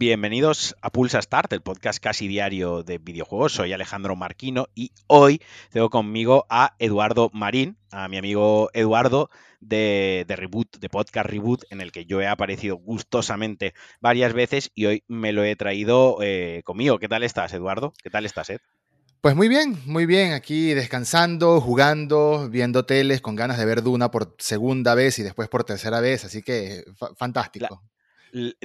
Bienvenidos a Pulsa Start, el podcast casi diario de videojuegos. Soy Alejandro Marquino y hoy tengo conmigo a Eduardo Marín, a mi amigo Eduardo de, Reboot, de Podcast Reboot, en el que yo he aparecido gustosamente varias veces y hoy me lo he traído eh, conmigo. ¿Qué tal estás, Eduardo? ¿Qué tal estás, Ed? Pues muy bien, muy bien, aquí descansando, jugando, viendo teles, con ganas de ver Duna por segunda vez y después por tercera vez, así que fantástico.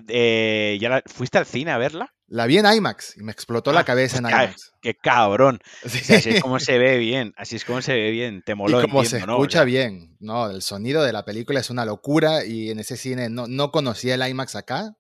Eh, ¿ya ¿Fuiste al cine a verla? La vi en IMAX y me explotó la ah, cabeza en IMAX. ¡Qué cabrón! así es como se ve bien, así es como se ve bien, te moló. Y como se escucha bien, no, el sonido de la película es una locura y en ese cine no, no conocía el IMAX acá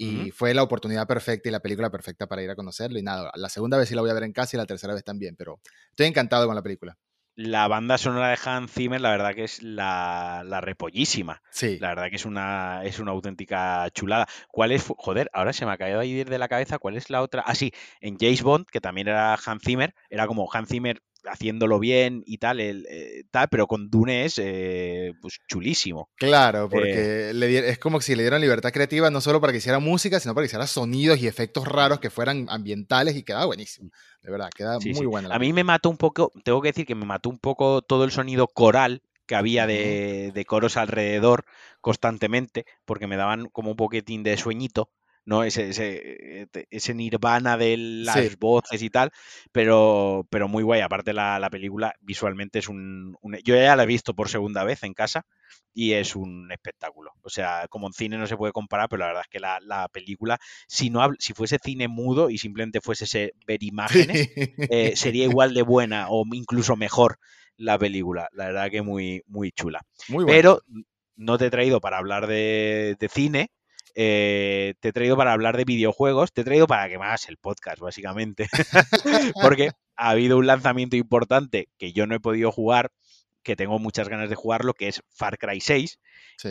y fue la oportunidad perfecta y la película perfecta para ir a conocerlo y nada, la segunda vez sí la voy a ver en casa y la tercera vez también, pero estoy encantado con la película la banda sonora de Hans Zimmer, la verdad que es la, repollísima. Sí. La verdad que es una, es una auténtica chulada. ¿Cuál es? Joder, ahora se me ha caído ahí de la cabeza. ¿Cuál es la otra? Ah, sí, en James Bond, que también era Hans Zimmer, era como Hans Zimmer haciéndolo bien y tal, el, eh, tal pero con Dune es eh, pues chulísimo. Claro, porque eh, es como si le dieran libertad creativa no solo para que hiciera música, sino para que hiciera sonidos y efectos raros que fueran ambientales y quedaba buenísimo. De verdad, queda muy buena. A mí me mató un poco, tengo que decir que me mató un poco todo el sonido coral que había de, de coros alrededor constantemente, porque me daban como un poquitín de sueñito. ¿No? Ese, ese, ese nirvana de las voces y tal, pero, pero muy guay. Aparte la, la película visualmente es un, Yo ya la he visto por segunda vez en casa y es un espectáculo. O sea, como en cine no se puede comparar, pero la verdad es que la, la película, si, no, si fuese cine mudo y simplemente fuese ese ver imágenes, eh, sería igual de buena o incluso mejor la película. La verdad que muy, muy chula. Pero no te he traído para hablar de, de cine, eh, te he traído para hablar de videojuegos, te he traído para que me hagas el podcast, básicamente. Porque ha habido un lanzamiento importante que yo no he podido jugar, que tengo muchas ganas de jugarlo, que es Far Cry 6,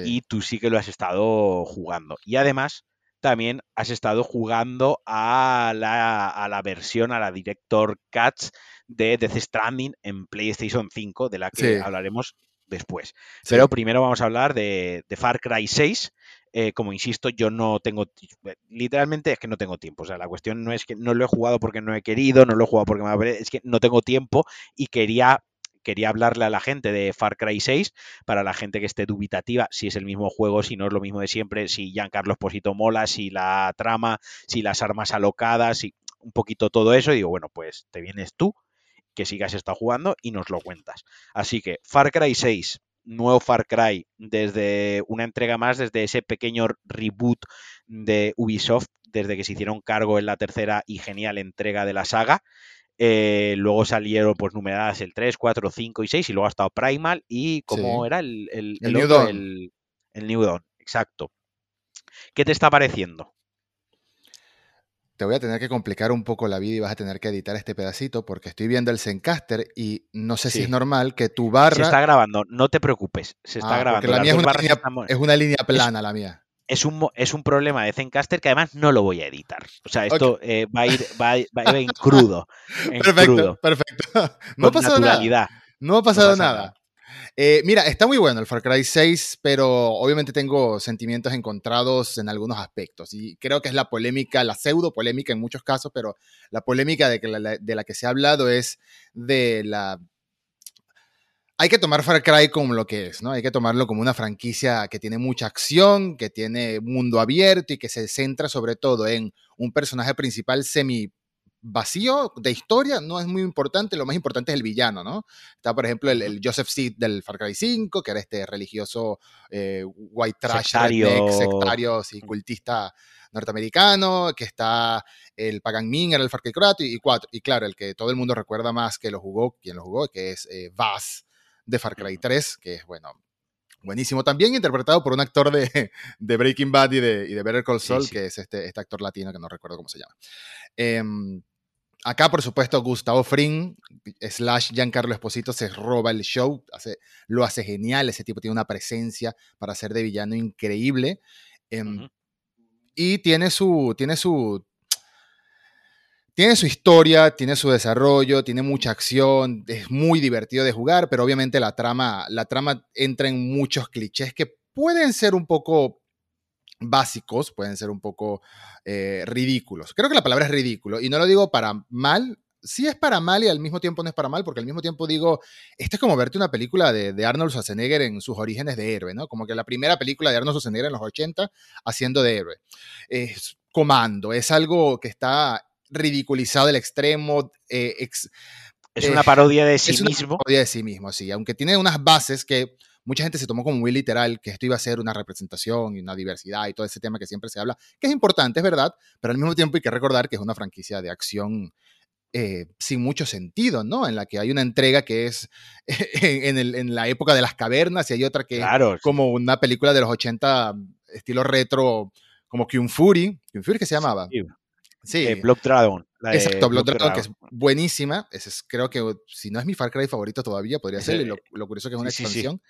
y tú sí que lo has estado jugando. Y además, también has estado jugando a la, a la versión, a la Director Cuts de Death Stranding en PlayStation 5, de la que hablaremos después. Pero primero vamos a hablar de, de Far Cry 6, eh, como insisto, yo no tengo, eh, literalmente es que no tengo tiempo. O sea, la cuestión no es que no lo he jugado porque no he querido, no lo he jugado porque me ha es que no tengo tiempo y quería quería hablarle a la gente de Far Cry 6, para la gente que esté dubitativa, si es el mismo juego, si no es lo mismo de siempre, si Giancarlo Esposito mola, si la trama, si las armas alocadas, si un poquito todo eso, digo, bueno, pues te vienes tú, que sigas estado jugando y nos lo cuentas. Así que Far Cry 6, nuevo Far Cry, desde una entrega más, desde ese pequeño reboot de Ubisoft, desde que se hicieron cargo en la tercera y genial entrega de la saga. Eh, luego salieron pues numeradas el 3, 4, 5 y 6 y luego ha estado Primal y como era el, el, el, New Dawn. el, el New Dawn, exacto. ¿Qué te está pareciendo? Te voy a tener que complicar un poco la vida y vas a tener que editar este pedacito porque estoy viendo el Zencaster y no sé si es normal que tu barra... Se está grabando, no te preocupes, se está ah, grabando. La mía es una, línea, es una, línea, plana, la mía. Es un, es un problema de Zencaster que además no lo voy a editar. O sea, esto eh, va, a ir, va, a ir en crudo. perfecto, perfecto. No ha pasado nada. No ha pasado nada. Eh, mira, está muy bueno el Far Cry 6, pero obviamente tengo sentimientos encontrados en algunos aspectos. Y creo que es la polémica, la pseudo polémica en muchos casos, pero la polémica de, que la, de la que se ha hablado es de la hay que tomar Far Cry como lo que es, ¿no? Hay que tomarlo como una franquicia que tiene mucha acción, que tiene mundo abierto y que se centra sobre todo en un personaje principal semi vacío de historia no es muy importante, lo más importante es el villano, ¿no? Está, por ejemplo, el, Joseph Seed del Far Cry 5, que era este religioso eh, white trash, sectario, sectario y cultista norteamericano, que está el Pagan Min, era el Far Cry 4 y, 4, y claro, el que todo el mundo recuerda más que lo jugó, quien lo jugó, que es eh, Vaz de Far Cry 3, que es, bueno, buenísimo. También interpretado por un actor de, de Breaking Bad y de, y de Better Call Saul, que es este, este actor latino que no recuerdo cómo se llama. Eh, Acá, por supuesto, Gustavo Fring, slash Giancarlo Esposito, se roba el show, hace, lo hace genial, ese tipo tiene una presencia para ser de villano increíble. Em, y tiene su, tiene su, tiene su historia, tiene su desarrollo, tiene mucha acción, es muy divertido de jugar, pero obviamente la trama, la trama entra en muchos clichés que pueden ser un poco básicos, pueden ser un poco eh, ridículos. Creo que la palabra es ridículo y no lo digo para mal, sí es para mal y al mismo tiempo no es para mal, porque al mismo tiempo digo, esto es como verte una película de, Arnold Schwarzenegger en sus orígenes de héroe, ¿no? Como que la primera película de Arnold Schwarzenegger en los 80 haciendo de héroe. Es comando, es algo que está ridiculizado al extremo. Eh, es una parodia de sí mismo. Es una parodia de sí mismo, sí, aunque tiene unas bases que mucha gente se tomó como muy literal que esto iba a ser una representación y una diversidad y todo ese tema que siempre se habla, que es importante, es verdad, pero al mismo tiempo hay que recordar que es una franquicia de acción eh, sin mucho sentido, ¿no? En la que hay una entrega que es en, la época de las cavernas y hay otra que es como una película de los 80 estilo retro, como Kung Fury. Kung Fury que se llamaba. Sí. Eh, Blood Dragon. Exacto, Blood, Dragon, que es buenísima. es, creo que si no es mi Far Cry favorito todavía, podría ser. lo, curioso que es una expansión.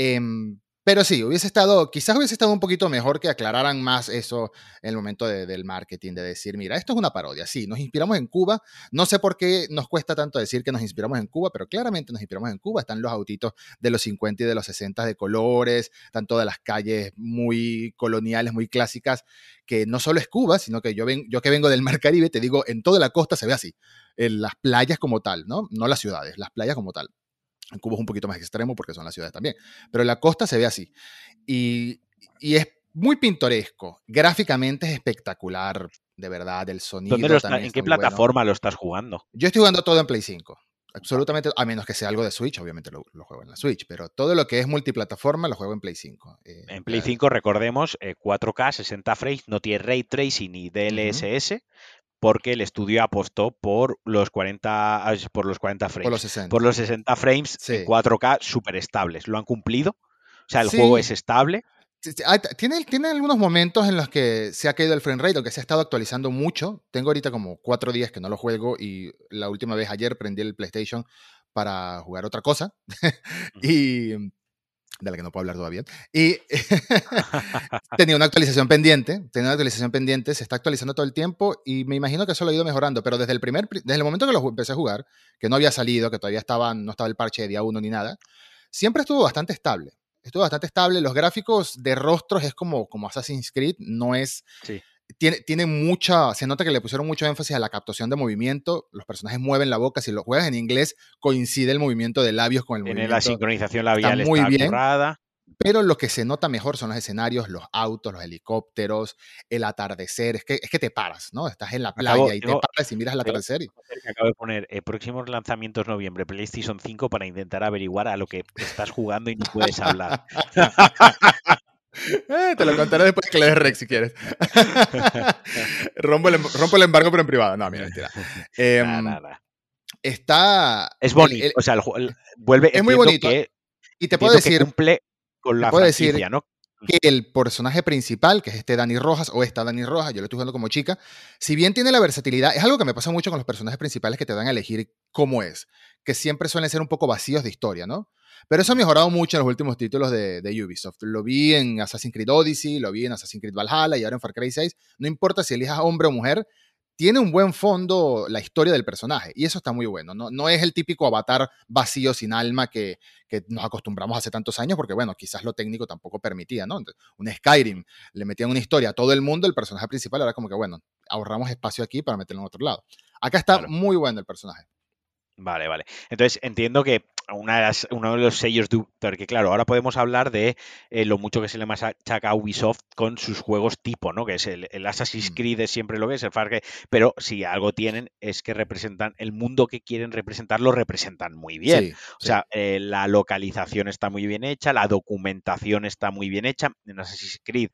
Em, pero sí, hubiese estado, quizás hubiese estado un poquito mejor que aclararan más eso en el momento del marketing, de decir, mira, esto es una parodia, sí, nos inspiramos en Cuba, no sé por qué nos cuesta tanto decir que nos inspiramos en Cuba, pero claramente nos inspiramos en Cuba, están los autitos de los 50 y de los 60 de colores, están todas las calles muy coloniales, muy clásicas, que no solo es Cuba, sino que yo, ven, yo que vengo del Mar Caribe, te digo, en toda la costa se ve así, en las playas como tal, ¿no? No las ciudades, las playas como tal. En Cuba es un poquito más extremo porque son las ciudades también. Pero la costa se ve así. Y, es muy pintoresco. Gráficamente es espectacular, de verdad. El sonido. ¿En qué plataforma lo estás jugando? Yo estoy jugando todo en Play 5. Absolutamente, a menos que sea algo de Switch, obviamente lo, juego en la Switch, pero todo lo que es multiplataforma lo juego en Play 5. Eh, en Play 5, recordemos, 4K, 60 frames, no tiene ray tracing ni DLSS, porque el estudio apostó por los 40, ah, por los 40 frames. Por los 60. Por los 60 frames 4K súper estables. ¿Lo han cumplido? O sea, el juego es estable. Tiene, tiene algunos momentos en los que se ha caído el frame rate, aunque se ha estado actualizando mucho. Tengo ahorita como cuatro días que no lo juego y la última vez ayer prendí el PlayStation para jugar otra cosa. y de la que no puedo hablar todavía. Y tenía una actualización pendiente, tenía una actualización pendiente, se está actualizando todo el tiempo y me imagino que eso lo ha ido mejorando, pero desde el primer, desde el momento que lo empecé a jugar, que no había salido, que todavía estaba, no estaba el parche de día uno ni nada, siempre estuvo bastante estable. Estuvo bastante estable. Los gráficos de rostros es como, como Assassin's Creed, no es... tiene, tiene, mucha, se nota que le pusieron mucho énfasis a la captación de movimiento, los personajes mueven la boca, si lo juegas en inglés coincide el movimiento de labios con el Tiene movimiento. la sincronización labial está muy bien. Pero lo que se nota mejor son los escenarios, los autos, los helicópteros, el atardecer. Es que, es que te paras, ¿no? Estás en la playa y te paras y miras el atardecer. Acabo de poner eh, próximos lanzamientos noviembre, PlayStation 5 para intentar averiguar a lo que estás jugando y no puedes hablar. Eh, te lo contaré después que le des rec si quieres. rompo, el, em, rompo, el, embargo, pero en privado. No, mira, mentira. Eh, Está. Es bonito. o sea, vuelve. Es muy bonito. y te puedo decir. cumple con la franquicia, ¿no? que el personaje principal, que es este Dani Rojas, o esta Dani Rojas, yo lo estoy jugando como chica, si bien tiene la versatilidad, es algo que me pasa mucho con los personajes principales que te dan a elegir cómo es, que siempre suelen ser un poco vacíos de historia, ¿no? Pero eso ha mejorado mucho en los últimos títulos de, Ubisoft. Lo vi en Assassin's Creed Odyssey, lo vi en Assassin's Creed Valhalla y ahora en Far Cry 6. No importa si elijas hombre o mujer, tiene un buen fondo la historia del personaje y eso está muy bueno. No, no es el típico avatar vacío sin alma que, que, nos acostumbramos hace tantos años porque, bueno, quizás lo técnico tampoco permitía, ¿no? un Skyrim, le metían una historia a todo el mundo, el personaje principal era como que, bueno, ahorramos espacio aquí para meterlo en otro lado. Acá está muy bueno el personaje. Vale, vale. Entonces entiendo que una de uno de los sellos de que claro, ahora podemos hablar de eh, lo mucho que se le machaca a Ubisoft con sus juegos tipo, ¿no? Que es el, Assassin's mm. Creed es siempre lo que es, el Far Cry, pero si algo tienen es que representan el mundo que quieren representar, lo representan muy bien. o sea, eh, la localización está muy bien hecha, la documentación está muy bien hecha. En Assassin's Creed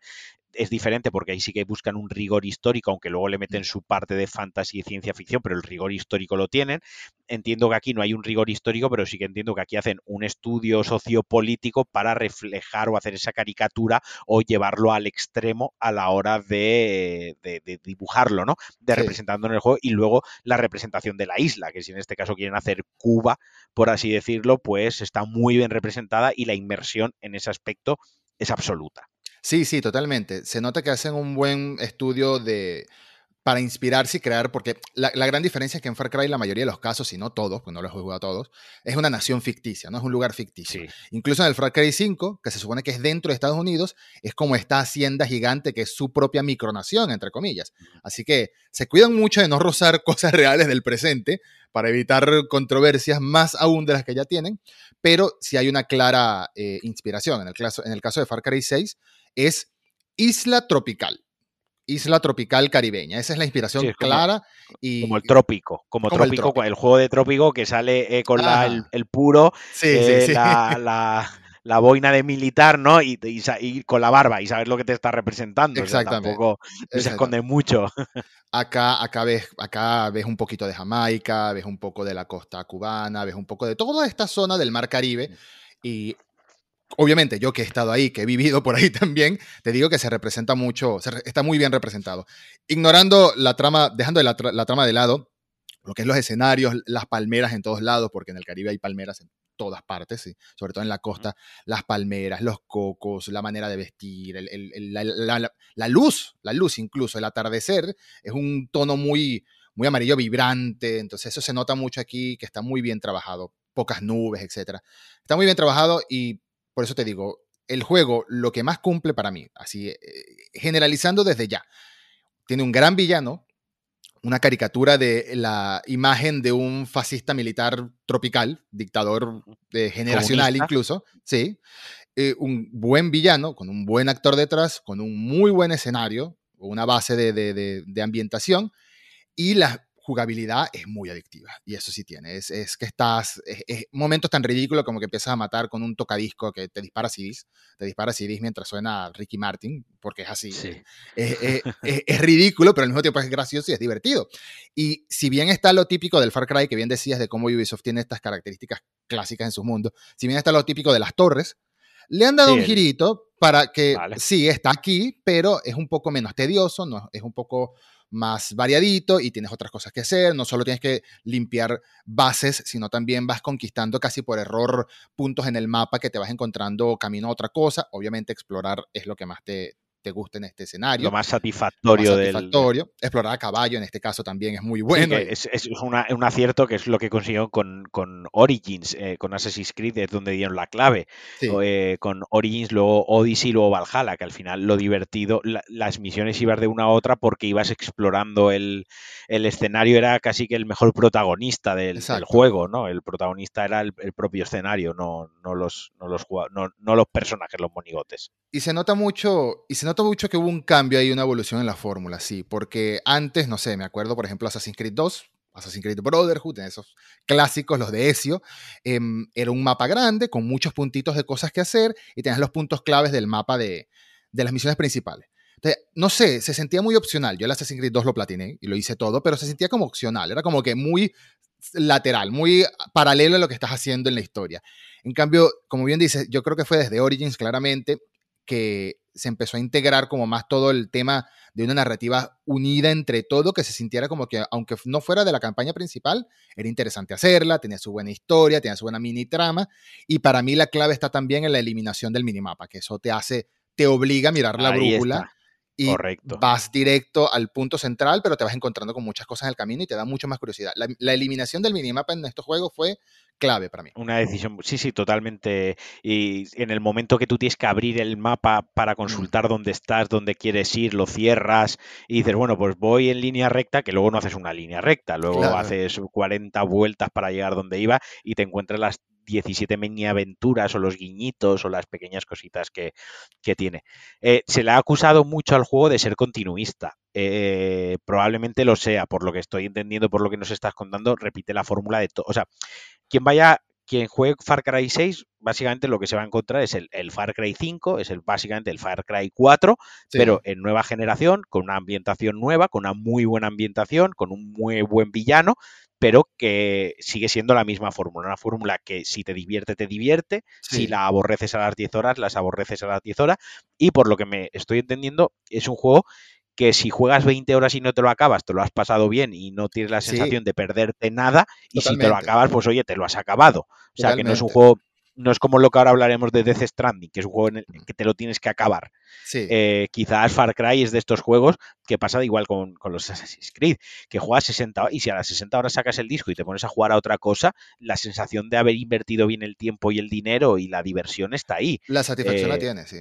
es diferente porque ahí sí que buscan un rigor histórico, aunque luego le meten mm. su parte de fantasy y ciencia ficción, pero el rigor histórico lo tienen. Entiendo que aquí no hay un rigor histórico, pero sí que entiendo que aquí hacen un estudio sociopolítico para reflejar o hacer esa caricatura o llevarlo al extremo a la hora de, dibujarlo, ¿no? De representando en el juego y luego la representación de la isla, que si en este caso quieren hacer Cuba, por así decirlo, pues está muy bien representada y la inmersión en ese aspecto es absoluta. Sí, sí, totalmente. Se nota que hacen un buen estudio de para inspirarse y crear, porque la, gran diferencia es que en Far Cry la mayoría de los casos, si no todos, pues no los he jugado a todos, es una nación ficticia, no es un lugar ficticio. Incluso en el Far Cry 5, que se supone que es dentro de Estados Unidos, es como esta hacienda gigante que es su propia micronación, entre comillas. Así que se cuidan mucho de no rozar cosas reales del presente para evitar controversias más aún de las que ya tienen, pero si hay una clara eh, inspiración. En el, caso, en el caso de Far Cry 6 es isla tropical isla tropical caribeña. Esa es la inspiración clara. y, como el trópico, como, trópico, el, juego de trópico que sale eh, con el, puro, eh, La, boina de militar, ¿no? Y, con la barba y sabes lo que te está representando. Exactamente. tampoco se esconde mucho. Acá, acá, ves, acá ves un poquito de Jamaica, ves un poco de la costa cubana, ves un poco de toda esta zona del mar Caribe. Mm. Y obviamente yo que he estado ahí, que he vivido por ahí también, te digo que se representa mucho, está muy bien representado. Ignorando la trama, dejando la, trama de lado, lo que es los escenarios, las palmeras en todos lados, porque en el Caribe hay palmeras en todas partes, ¿sí? sobre todo en la costa, las palmeras, los cocos, la manera de vestir, la, luz, la luz incluso, el atardecer es un tono muy, muy amarillo vibrante, entonces eso se nota mucho aquí, que está muy bien trabajado, pocas nubes, etc. Está muy bien trabajado y por eso te digo, el juego lo que más cumple para mí, así eh, generalizando desde ya, tiene un gran villano, una caricatura de la imagen de un fascista militar tropical, dictador eh, generacional incluso, sí, eh, un buen villano, con un buen actor detrás, con un muy buen escenario, una base de, de ambientación, y las jugabilidad es muy adictiva. Y eso sí tiene. Es, que estás. Es, momentos tan ridículos como que empiezas a matar con un tocadisco que te dispara CDs. Te dispara CDs mientras suena Ricky Martin, porque es así. Es, ridículo, pero al mismo tiempo es gracioso y es divertido. Y si bien está lo típico del Far Cry, que bien decías de cómo Ubisoft tiene estas características clásicas en su mundo, si bien está lo típico de las torres, le han dado un girito para que sí, está aquí, pero es un poco menos tedioso, no, es un poco más variadito y tienes otras cosas que hacer. No solo tienes que limpiar bases, sino también vas conquistando casi por error puntos en el mapa que te vas encontrando camino a otra cosa. Obviamente explorar es lo que más te, te guste en este escenario. Lo más satisfactorio. Lo más satisfactorio. Explorar a caballo en este caso también es muy bueno. es, un acierto que es lo que consiguió con, Origins, eh, con Assassin's Creed, es donde dieron la clave. Eh, con Origins, luego Odyssey, luego Valhalla, que al final lo divertido, las misiones ibas de una a otra porque ibas explorando el, escenario, era casi que el mejor protagonista del, juego, ¿no? El protagonista era el, propio escenario, no, no, los, no, los, no, no los personajes, los monigotes. Y se nota mucho, y se nota mucho que hubo un cambio ahí, una evolución en la fórmula, sí, porque antes, no sé, me acuerdo, por ejemplo, Assassin's Creed 2, Assassin's Creed Brotherhood, en esos clásicos, los de Ezio, em, era un mapa grande con muchos puntitos de cosas que hacer y tenías los puntos claves del mapa de, de las misiones principales. Entonces, no sé, se sentía muy opcional. Yo el Assassin's Creed 2 lo platiné y lo hice todo, pero se sentía como opcional. Era como que muy lateral, muy paralelo a lo que estás haciendo en la historia. En cambio, como bien dices, yo creo que fue desde Origins claramente que se empezó a integrar como más todo el tema de una narrativa unida entre todo, que se sintiera como que, aunque no fuera de la campaña principal, era interesante hacerla, tenía su buena historia, tenía su buena mini trama, y para mí la clave está también en la eliminación del minimapa, que eso te hace, te obliga a mirar la brújula y vas directo al punto central, pero te vas encontrando con muchas cosas en el camino y te da mucho más curiosidad. La, eliminación del minimapa en estos juegos fue clave para mí. Una decisión, sí, sí, totalmente. Y en el momento que tú tienes que abrir el mapa para mm. consultar dónde estás, dónde quieres ir, lo cierras y dices, bueno, pues voy en línea recta, que luego no haces una línea recta, luego haces 40 vueltas para llegar donde iba y te encuentras las 17 mini aventuras o los guiñitos o las pequeñas cositas que, tiene. Eh, se le ha acusado mucho al juego de ser continuista. Eh, probablemente lo sea, por lo que estoy entendiendo, por lo que nos estás contando, repite la fórmula de todo. O sea, quien vaya quien juegue Far Cry 6, básicamente lo que se va a encontrar es el, Far Cry 5, es el, básicamente el Far Cry 4, pero en nueva generación, con una ambientación nueva, con una muy buena ambientación, con un muy buen villano, pero que sigue siendo la misma fórmula. Una fórmula que si te divierte, te divierte, si la aborreces a las 10 horas, las aborreces a las 10 horas, y por lo que me estoy entendiendo, es un juego que si juegas 20 horas y no te lo acabas, te lo has pasado bien y no tienes la sensación de perderte nada, y si te lo acabas, pues oye, te lo has acabado. O sea, que no es un juego no es como lo que ahora hablaremos de Death Stranding, que es un juego en el que te lo tienes que acabar. Eh, quizás Far Cry es de estos juegos que pasa igual con, los Assassin's Creed, que juegas 60 y si a las 60 horas sacas el disco y te pones a jugar a otra cosa, la sensación de haber invertido bien el tiempo y el dinero y la diversión está ahí. La satisfacción la eh, tiene, sí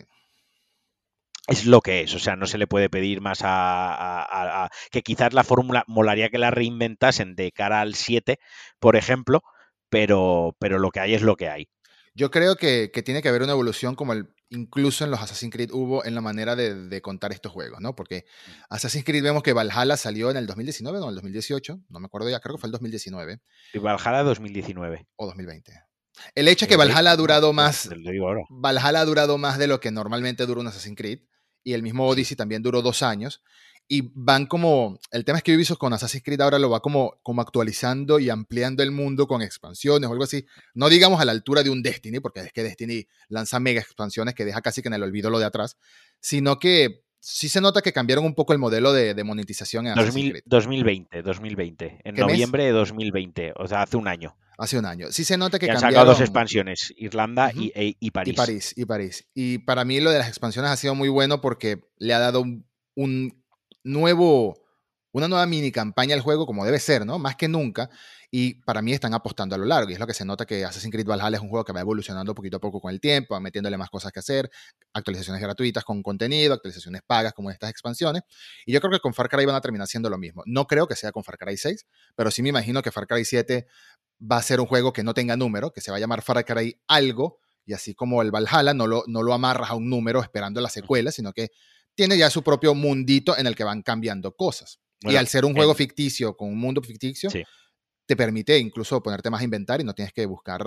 es lo que es, o sea, no se le puede pedir más a, que quizás la fórmula molaría que la reinventasen de cara al 7, por ejemplo, pero, pero lo que hay es lo que hay. Yo creo que, tiene que haber una evolución como el, incluso en los Assassin's Creed hubo en la manera de, contar estos juegos, ¿no? Porque mm. Assassin's Creed vemos que Valhalla salió en el 2019 o en el 2018, no me acuerdo ya, creo que fue el 2019. Y Valhalla 2019. O 2020. El hecho es que Valhalla ha durado más. Valhalla ha durado más de lo que normalmente dura un Assassin's Creed y el mismo Odyssey también duró dos años. Y van como, el tema es que Ubisoft con Assassin's Creed ahora lo va como, como actualizando y ampliando el mundo con expansiones o algo así. No digamos a la altura de un Destiny, porque es que Destiny lanza mega expansiones que deja casi que en el olvido lo de atrás, sino que sí se nota que cambiaron un poco el modelo de, monetización en 2020, 2020, en noviembre de 2020, o sea, hace un año. Hace un año. Sí se nota que Han sacado dos expansiones, Irlanda e, y, París. Y París, y París. Y para mí lo de las expansiones ha sido muy bueno porque le ha dado un, nuevo, una nueva mini campaña al juego como debe ser, ¿no? Más que nunca. Y para mí están apostando a lo largo. Y es lo que se nota que Assassin's Creed Valhalla es un juego que va evolucionando poquito a poco con el tiempo, metiéndole más cosas que hacer, actualizaciones gratuitas con contenido, actualizaciones pagas como estas expansiones. Y yo creo que con Far Cry van a terminar siendo lo mismo. No creo que sea con Far Cry 6, pero sí me imagino que Far Cry 7 va a ser un juego que no tenga número, que se va a llamar Far Cry algo, y así como el Valhalla no lo, no lo amarras a un número esperando la secuela, sino que tiene ya su propio mundito en el que van cambiando cosas. y al ser un juego ficticio con un mundo ficticio, te permite incluso ponerte más a inventar y no tienes que buscar.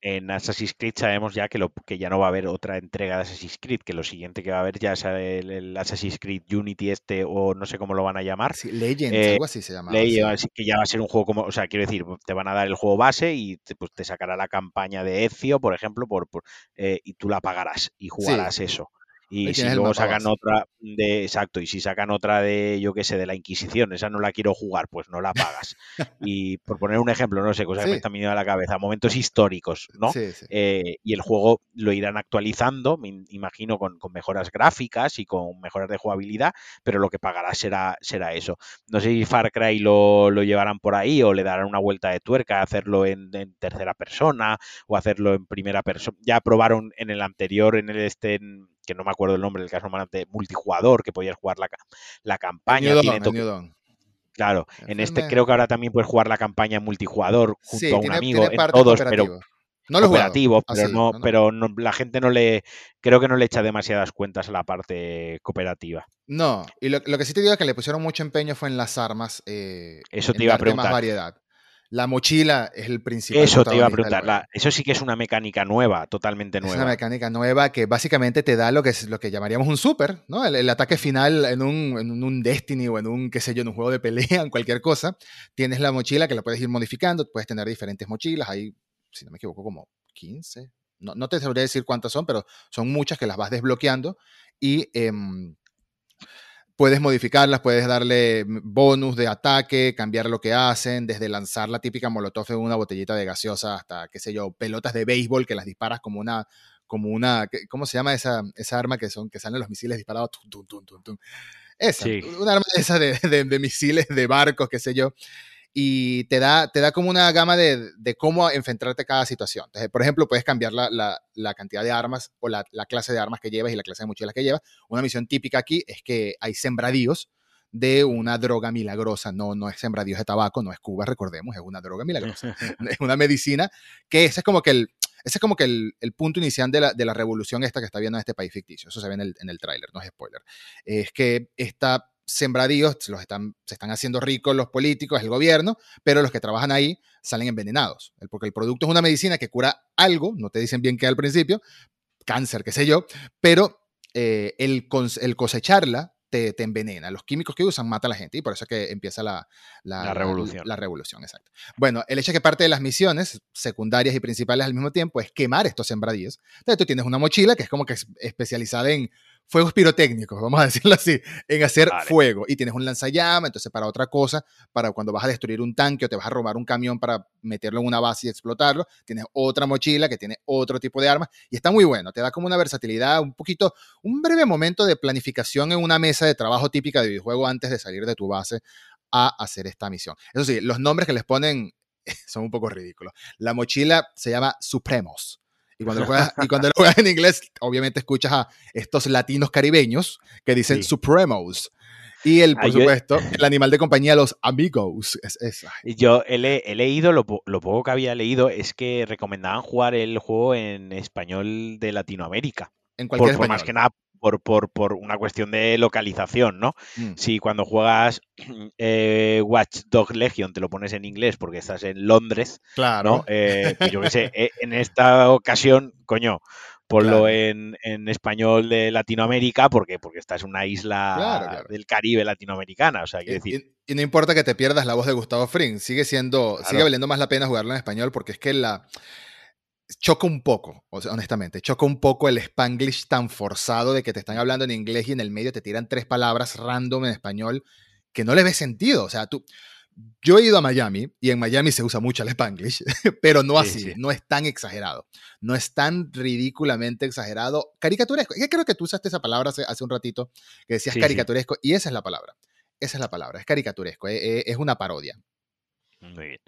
en Assassin's Creed sabemos ya que, lo, que ya no va a haber otra entrega de Assassin's Creed, que lo siguiente que va a haber ya es el, Assassin's Creed Unity este o no sé cómo lo van a llamar. Legends, eh, algo así se llama. Legends, que ya va a ser un juego como, o sea, quiero decir, te van a dar el juego base y te, pues, te sacará la campaña de Ezio, por ejemplo, por, eh, y tú la pagarás y jugarás eso. Y si luego sacan otra de, exacto, y si sacan otra de, yo qué sé, de la Inquisición, esa no la quiero jugar, pues no la pagas. y por poner un ejemplo, no sé, cosa que me está viniendo a la cabeza, momentos históricos, ¿no? Eh, y el juego lo irán actualizando, me imagino, con, mejoras gráficas y con mejoras de jugabilidad, pero lo que pagarás será, será eso. No sé si Far Cry lo, lo llevarán por ahí o le darán una vuelta de tuerca, hacerlo en, tercera persona o hacerlo en primera persona. Ya probaron en el anterior, en el este que no me acuerdo el nombre del caso de multijugador, que podías jugar la, la campaña. claro, en este creo que ahora también puedes jugar la campaña multijugador junto a un amigo, en todos, pero no lo cooperativo, pero, no, pero la gente no le, creo que no le echa demasiadas cuentas a la parte cooperativa. No, y lo, que sí te digo es que le pusieron mucho empeño fue en las armas. Eh, Eso te iba a preguntar. Más variedad. La mochila es el principal. Eso te iba a preguntar. eso sí que es una mecánica nueva, totalmente nueva. Es una mecánica nueva que básicamente te da lo que, es, lo que llamaríamos un super, ¿no? El, ataque final en un, en un, Destiny o en un, qué sé yo, en un juego de pelea, en cualquier cosa. Tienes la mochila que la puedes ir modificando, puedes tener diferentes mochilas. Hay, si no me equivoco, como 15. No, no te sabría decir cuántas son, pero son muchas que las vas desbloqueando. Y. Em, puedes modificarlas, puedes darle bonus de ataque, cambiar lo que hacen, desde lanzar la típica molotov en una botellita de gaseosa hasta, qué sé yo, pelotas de béisbol que las disparas como una, como una, ¿cómo se llama esa, esa arma que son, que salen los misiles disparados? Tum, tum, tum, esa, una arma esa de, de, misiles, de barcos, qué sé yo y te da, te da como una gama de, de cómo enfrentarte a cada situación. Entonces, por ejemplo, puedes cambiar la, la, la cantidad de armas o la, la, clase de armas que llevas y la clase de mochilas que llevas. Una misión típica aquí es que hay sembradíos de una droga milagrosa. No, no es sembradíos de tabaco, no es Cuba, recordemos, es una droga milagrosa. es una medicina que ese es como que el, ese es como que el, el punto inicial de la, de la, revolución esta que está viendo en este país ficticio. Eso se ve en el, en el tráiler, no es spoiler. Es que esta sembradíos los están, se están haciendo ricos los políticos, el gobierno, pero los que trabajan ahí salen envenenados. Porque el producto es una medicina que cura algo, no te dicen bien qué al principio, cáncer, qué sé yo, pero eh, el, el, cosecharla te, te, envenena. Los químicos que usan matan a la gente y por eso es que empieza la, la, revolución. La, revolución, exacto. Bueno, el hecho es que parte de las misiones secundarias y principales al mismo tiempo es quemar estos sembradíos. Entonces tú tienes una mochila que es como que es especializada en fuegos pirotécnicos, vamos a decirlo así, en hacer fuego. Y tienes un lanzallamas, entonces para otra cosa, para cuando vas a destruir un tanque o te vas a robar un camión para meterlo en una base y explotarlo, tienes otra mochila que tiene otro tipo de armas y está muy bueno, te da como una versatilidad, un poquito, un breve momento de planificación en una mesa de trabajo típica de videojuego antes de salir de tu base a hacer esta misión. Eso sí, los nombres que les ponen son un poco ridículos. La mochila se llama Supremos. Y cuando, lo juegas, y cuando lo juegas en inglés, obviamente escuchas a estos latinos caribeños que dicen Supremos. Y el, por supuesto, el animal de compañía, los amigos. Es, Yo he, he leído, lo, lo, poco que había leído es que recomendaban jugar el juego en español de Latinoamérica. En cualquier por, más que nada por, por, por, una cuestión de localización, ¿no? Mm. Si cuando juegas eh, Watch Dog Legion te lo pones en inglés porque estás en Londres, claro. Eh, pues yo qué sé, eh, en esta ocasión, coño, ponlo en, en, español de Latinoamérica porque, porque esta es una isla del Caribe latinoamericana, o sea, quiero decir... Y, no importa que te pierdas la voz de Gustavo Fring, sigue siendo, sigue valiendo más la pena jugarlo en español porque es que la choca un poco, honestamente, choca un poco el spanglish tan forzado de que te están hablando en inglés y en el medio te tiran tres palabras random en español que no le ves sentido. O sea, tú, yo he ido a Miami y en Miami se usa mucho el spanglish, pero no así, no es tan exagerado, no es tan ridículamente exagerado, caricaturesco. Yo creo que tú usaste esa palabra hace, un ratito, que decías caricaturesco, y esa es la palabra, esa es la palabra, es caricaturesco, eh, eh, es una parodia. Muy bien.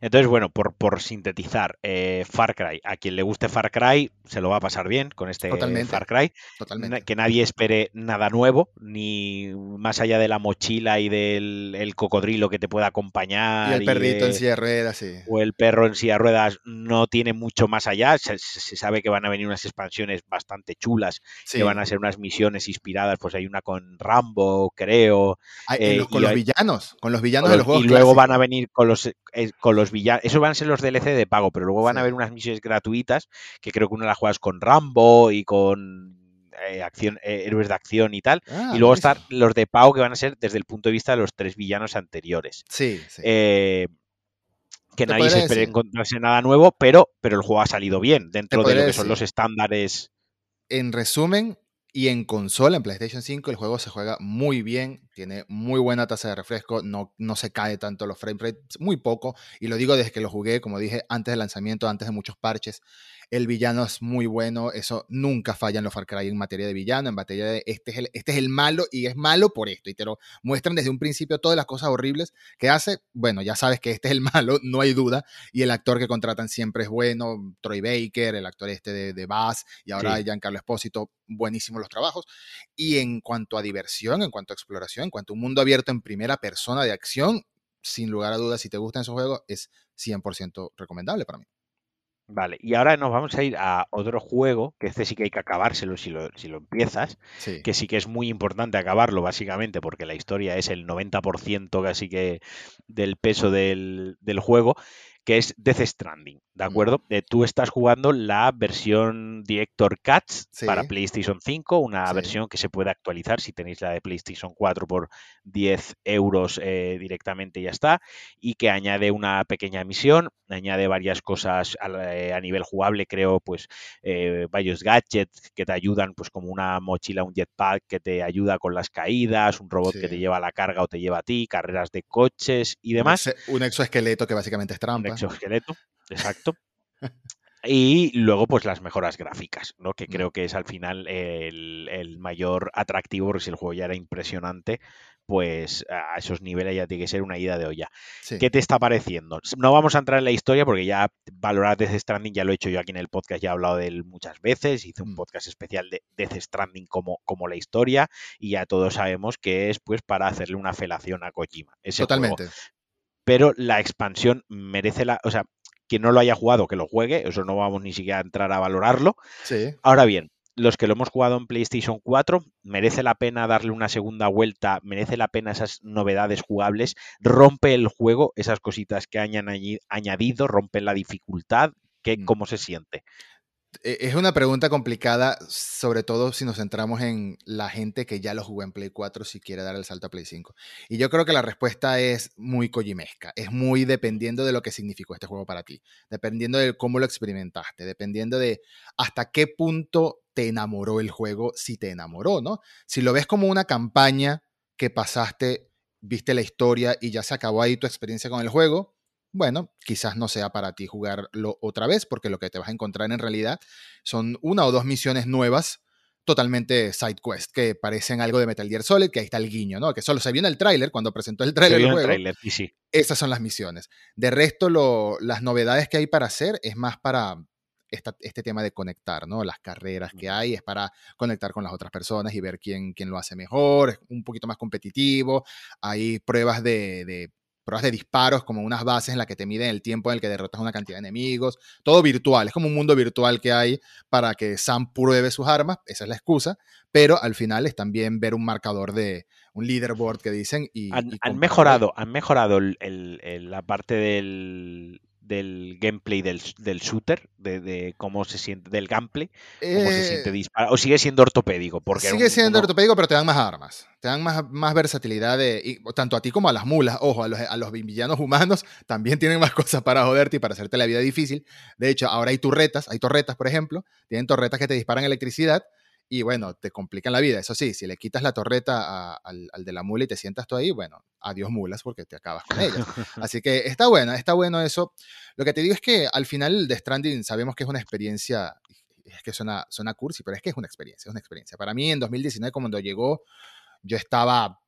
Entonces, bueno, por, por sintetizar, eh, Far Cry, a quien le guste Far Cry, se lo va a pasar bien con este Far Cry. Totalmente. Que nadie espere nada nuevo, ni más allá de la mochila y del cocodrilo que te pueda acompañar. Y el perrito en silla de ruedas, sí. O el perro en silla de ruedas no tiene mucho más allá. Se, sabe que van a venir unas expansiones bastante chulas, que van a ser unas misiones inspiradas, pues hay una con Rambo, creo. Eh, con los villanos, con los villanos de los juegos. Y luego van a venir con los, eh, los villanos. Esos van a ser los DLC de pago, pero luego van a haber unas misiones gratuitas que creo que una las juegas con Rambo y con eh, acción, eh, héroes de acción y tal. Ah, y luego están los de pago que van a ser desde el punto de vista de los tres villanos anteriores. Sí, sí. Eh, que nadie se espere encontrarse nada nuevo, pero, pero el juego ha salido bien dentro de lo que son los estándares. En resumen, y en consola, en PlayStation 5, el juego se juega muy bien, tiene muy buena tasa de refresco, no, no se cae tanto los frame rates, muy poco, y lo digo desde que lo jugué, como dije, antes del lanzamiento, antes de muchos parches. El villano es muy bueno, eso nunca falla en los Far Cry en materia de villano, en materia de este es, el, este es el malo y es malo por esto, y te lo muestran desde un principio todas las cosas horribles que hace. Bueno, ya sabes que este es el malo, no hay duda, y el actor que contratan siempre es bueno, Troy Baker, el actor este de, de Bass, y ahora Giancarlo Espósito, buenísimos los trabajos. Y en cuanto a diversión, en cuanto a exploración, en cuanto a un mundo abierto en primera persona de acción, sin lugar a dudas, si te gustan esos juegos, es 100% recomendable para mí. Vale, y ahora nos vamos a ir a otro juego, que este sí que hay que acabárselo si lo, si lo empiezas, que sí que es muy importante acabarlo básicamente porque la historia es el 90% casi que del peso del, del juego, que es Death Stranding, ¿de acuerdo? Eh, tú estás jugando la versión Director Cuts para PlayStation 5, una versión que se puede actualizar si tenéis la de PlayStation 4 por 10 euros eh, directamente y ya está, y que añade una pequeña misión, añade varias cosas a, eh, nivel jugable, creo, pues varios gadgets que te ayudan, pues como una mochila, un jetpack que te ayuda con las caídas, un robot que te lleva a la carga o te lleva a ti, carreras de coches y demás. Un exoesqueleto que básicamente es trampa. exoesqueleto, exacto. Y luego, pues las mejoras gráficas, ¿no? Que mm. creo que es al final el, mayor atractivo, porque si el juego ya era impresionante, pues a esos niveles ya tiene que ser una ida de olla. ¿Qué te está pareciendo? No vamos a entrar en la historia porque ya valorar Death Stranding ya lo he hecho yo aquí en el podcast, ya he hablado de él muchas veces, hice un mm. podcast especial de Death Stranding como, como la historia y ya todos sabemos que es pues para hacerle una felación a Kojima. Totalmente pero la expansión merece la. O sea, quien no lo haya jugado, que lo juegue, eso no vamos ni siquiera a entrar a valorarlo. Sí. Ahora bien, los que lo hemos jugado en PlayStation 4, merece la pena darle una segunda vuelta, merece la pena esas novedades jugables, rompe el juego, esas cositas que hayan añadido, rompe la dificultad, que, mm. ¿cómo se siente? E, es una pregunta complicada, sobre todo si nos centramos en la gente que ya lo jugó en Play 4 si quiere dar el salto a Play 5. Y yo creo que la respuesta es muy kojimesca, es muy dependiendo de lo que significó este juego para ti, dependiendo de cómo lo experimentaste, dependiendo de hasta qué punto te enamoró el juego, si te enamoró, ¿no? Si lo ves como una campaña que pasaste, viste la historia y ya se acabó ahí tu experiencia con el juego, bueno, quizás no sea para ti jugarlo otra vez, porque lo que te vas a encontrar en realidad son una o dos misiones nuevas totalmente side quest, que parecen algo de Metal Gear Solid, que ahí está el guiño, ¿no? Que solo se vio en el tráiler, cuando presentó el tráiler del juego. sí. Esas son las misiones. De resto, lo, las novedades que hay para hacer es más para este tema de conectar, ¿no? Las carreras que hay es para conectar con las otras personas y ver quién, quién lo hace mejor, es un poquito más competitivo. Hay pruebas de pruebas de disparos, como unas bases en las que te miden el tiempo en el que derrotas una cantidad de enemigos, todo virtual, es como un mundo virtual que hay para que Sam pruebe sus armas, esa es la excusa, pero al final es también ver un marcador de un leaderboard que dicen y... Han, mejorado, han mejorado la parte del, del gameplay del, shooter, de, cómo se siente, del gameplay, cómo se siente eh, disparar, o sigue siendo ortopédico. Porque sigue siendo ortopédico, pero te dan más armas, te dan más, más versatilidad, de, tanto a ti como a las mulas, ojo, a los, a los villanos humanos también tienen más cosas para joderte y para hacerte la vida difícil. De hecho, ahora hay torretas, hay torretas, por ejemplo, tienen torretas que te disparan electricidad y bueno, te complican la vida. Eso sí, si le quitas la torreta al, de la mula y te sientas tú ahí, bueno, adiós mulas porque te acabas con ellas. Así que está bueno, está bueno eso. Lo que te digo es que al final de Stranding sabemos que es una experiencia, es que suena, suena cursi, pero es que es una experiencia, es una experiencia. Para mí en 2019 cuando llegó, yo estaba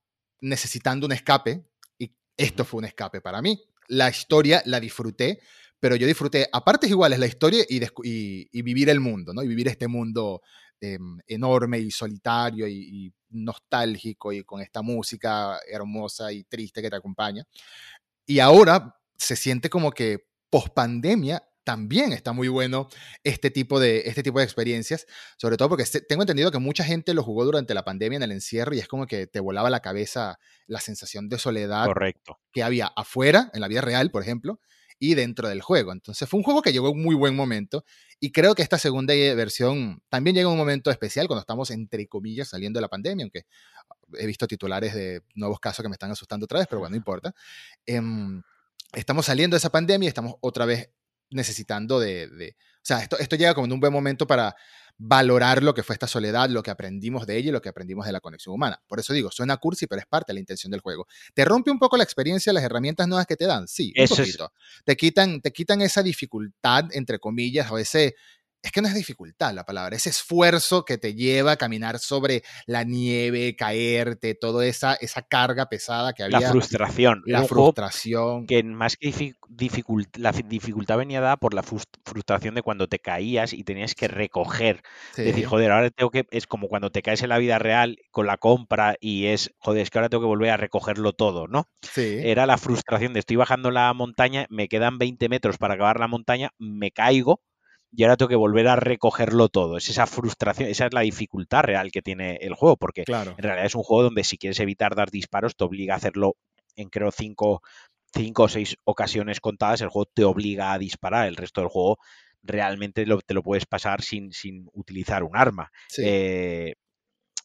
necesitando un escape y esto fue un escape para mí. La historia la disfruté, pero yo disfruté a partes iguales la historia y, y, vivir el mundo, ¿no? Y vivir este mundo Em, enorme y solitario y, nostálgico y con esta música hermosa y triste que te acompaña. Y ahora se siente como que post pandemia también está muy bueno este tipo de, este tipo de experiencias, sobre todo porque tengo entendido que mucha gente lo jugó durante la pandemia en el encierro y es como que te volaba la cabeza la sensación de soledad Correcto. que había afuera, en la vida real, por ejemplo, y dentro del juego. Entonces fue un juego que llegó en un muy buen momento y creo que esta segunda versión también llega en un momento especial cuando estamos, entre comillas, saliendo de la pandemia, aunque he visto titulares de nuevos casos que me están asustando otra vez, pero bueno, no importa. Em, estamos saliendo de esa pandemia y estamos otra vez necesitando de... de o sea, esto, esto llega como en un buen momento para valorar lo que fue esta soledad, lo que aprendimos de ella y lo que aprendimos de la conexión humana. Por eso digo, suena cursi, pero es parte de la intención del juego. ¿Te rompe un poco la experiencia las herramientas nuevas que te dan? Sí, un poquito. Te, quitan, te quitan esa dificultad, entre comillas, o ese es que no es dificultad la palabra, ese esfuerzo que te lleva a caminar sobre la nieve, caerte, toda esa, esa carga pesada que había. La frustración. La frustración. Que más que dificultad, la dificultad venía dada por la frustración de cuando te caías y tenías que recoger. Decir, joder, ahora tengo que. Es como cuando te caes en la vida real con la compra y es, joder, es que ahora tengo que volver a recogerlo todo, ¿no? Sí. Era la frustración de estoy bajando la montaña, me quedan 20 metros para acabar la montaña, me caigo y ahora tengo que volver a recogerlo todo. Es esa frustración, esa es la dificultad real que tiene el juego, porque en realidad es un juego donde si quieres evitar dar disparos, te obliga a hacerlo en creo cinco, cinco o seis ocasiones contadas, el juego te obliga a disparar, el resto del juego realmente te lo puedes pasar sin, sin utilizar un arma. Eh,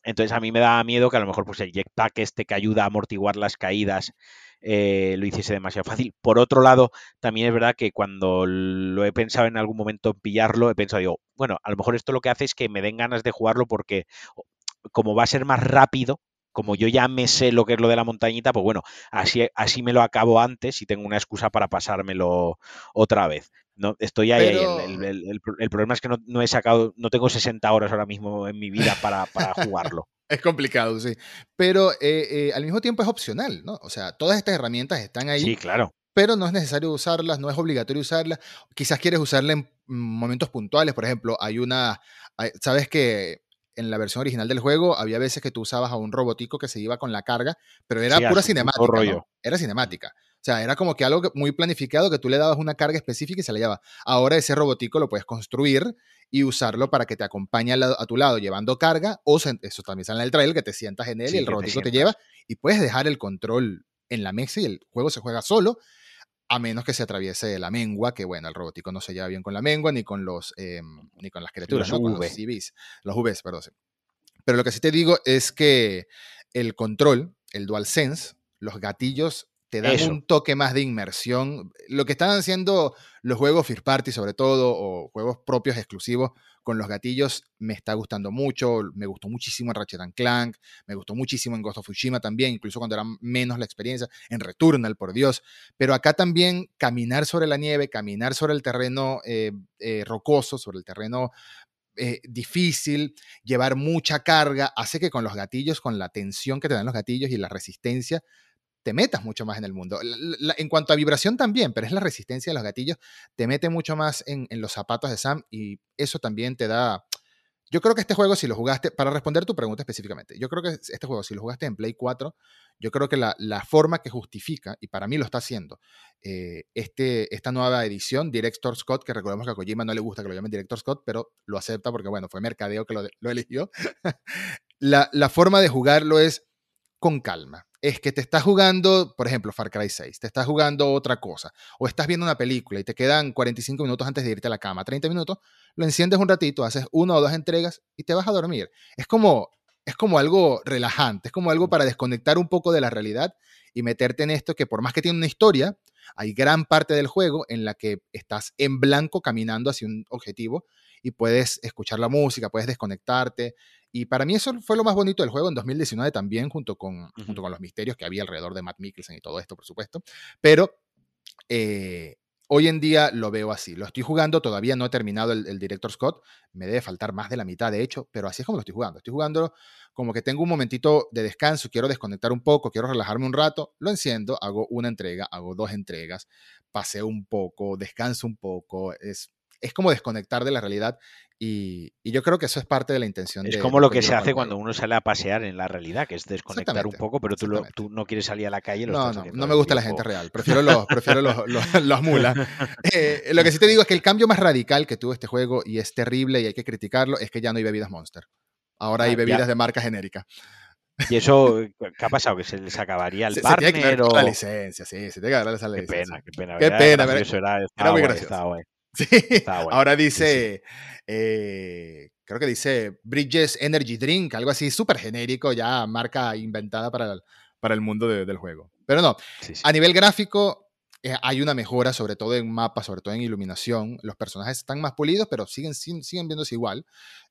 entonces a mí me da miedo que a lo mejor pues el jetpack este que ayuda a amortiguar las caídas eh, lo hiciese demasiado fácil. Por otro lado, también es verdad que cuando lo he pensado en algún momento en pillarlo, he pensado, digo, bueno, a lo mejor esto lo que hace es que me den ganas de jugarlo porque como va a ser más rápido, como yo ya me sé lo que es lo de la montañita, pues bueno, así, así me lo acabo antes y tengo una excusa para pasármelo otra vez. No, estoy ahí. El, problema es que no, he sacado, no tengo 60 horas ahora mismo en mi vida para, jugarlo. es complicado, sí. Pero eh, eh, al mismo tiempo es opcional, ¿no? O sea, todas estas herramientas están ahí. Sí, claro. Pero no es necesario usarlas, no es obligatorio usarlas. Quizás quieres usarla en momentos puntuales. Por ejemplo, hay una. Sabes que en la versión original del juego había veces que tú usabas a un robotico que se iba con la carga, pero era pura cinemática. Era cinemática. O sea, era como que algo muy planificado que tú le dabas una carga específica y se la llevaba. Ahora ese robotico lo puedes construir y usarlo para que te acompañe a, tu lado llevando carga o eso también sale en el trailer que te sientas en él y el robotico te, lleva y puedes dejar el control en la mesa y el juego se juega solo a menos que se atraviese la mengua, que bueno, el robotico no se lleva bien con la mengua ni con los em, ni con las criaturas, los ¿no? Con los CVs, los Vs, perdón. Pero lo que sí te digo es que el control, el DualSense, los gatillos te dan un toque más de inmersión. Lo que están haciendo los juegos First Party, sobre todo, o juegos propios exclusivos con los gatillos, me está gustando mucho. Me gustó muchísimo en Ratchet Clank, me gustó muchísimo en Ghost of Tsushima también, incluso cuando era menos la experiencia, en Returnal, por Dios. Pero acá también caminar sobre la nieve, caminar sobre el terreno eh, eh, rocoso, sobre el terreno eh, difícil, llevar mucha carga, hace que con los gatillos, con la tensión que te dan los gatillos y la resistencia, te metas mucho más en el mundo. en cuanto a vibración también, pero es la resistencia de los gatillos, te mete mucho más en, los zapatos de Sam y eso también te da... Yo creo que este juego, si lo jugaste, para responder tu pregunta específicamente, yo creo que este juego, si lo jugaste en Play 4, yo creo que la, forma que justifica, y para mí lo está haciendo, eh, este, esta nueva edición, Director Scott, que recordemos que a Kojima no le gusta que lo llamen Director Scott, pero lo acepta porque, bueno, fue Mercadeo que lo, eligió. la forma de jugarlo es con calma es que te estás jugando, por ejemplo, Far Cry 6, te estás jugando otra cosa, o estás viendo una película y te quedan 45 minutos antes de irte a la cama, 30 minutos, lo enciendes un ratito, haces una o dos entregas y te vas a dormir. Es como, es como algo relajante, es como algo para desconectar un poco de la realidad y meterte en esto que por más que tiene una historia, hay gran parte del juego en la que estás en blanco caminando hacia un objetivo y puedes escuchar la música, puedes desconectarte. Y para mí eso fue lo más bonito del juego en 2019 también, junto con, junto con los misterios que había alrededor de Matt Mikkelsen y todo esto, por supuesto. Pero eh, hoy en día lo veo así. Lo estoy jugando, todavía no he terminado el, Director Scott, me debe faltar más de la mitad, de hecho, pero así es como lo estoy jugando. Estoy jugando como que tengo un momentito de descanso, quiero desconectar un poco, quiero relajarme un rato, lo enciendo, hago una entrega, hago dos entregas, paseo un poco, descanso un poco, es es como desconectar de la realidad y, yo creo que eso es parte de la intención. Es como lo que se hace cuando uno sale a pasear en la realidad, que es desconectar un poco, pero tú, tú, no quieres salir a la calle. no, no, no me gusta la gente real, prefiero los, prefiero los, los, mulas. Eh, lo que sí te digo es que el cambio más radical que tuvo este juego, y es terrible y hay que criticarlo, es que ya no hay bebidas Monster. Ahora hay ah, bebidas de marca genérica. ¿Y eso qué ha pasado? ¿Que se les acabaría el se, partner? Se tiene que o... la licencia, sí, se tiene que dar esa licencia. Qué pena, qué pena. Qué pena, era, muy gracioso. Sí, ahora dice, eh, creo que dice Bridges Energy Drink, algo así súper genérico, ya marca inventada para el, para el mundo del juego. Pero no, a nivel gráfico eh, hay una mejora, sobre todo en mapa, sobre todo en iluminación. Los personajes están más pulidos, pero siguen, siguen viéndose igual.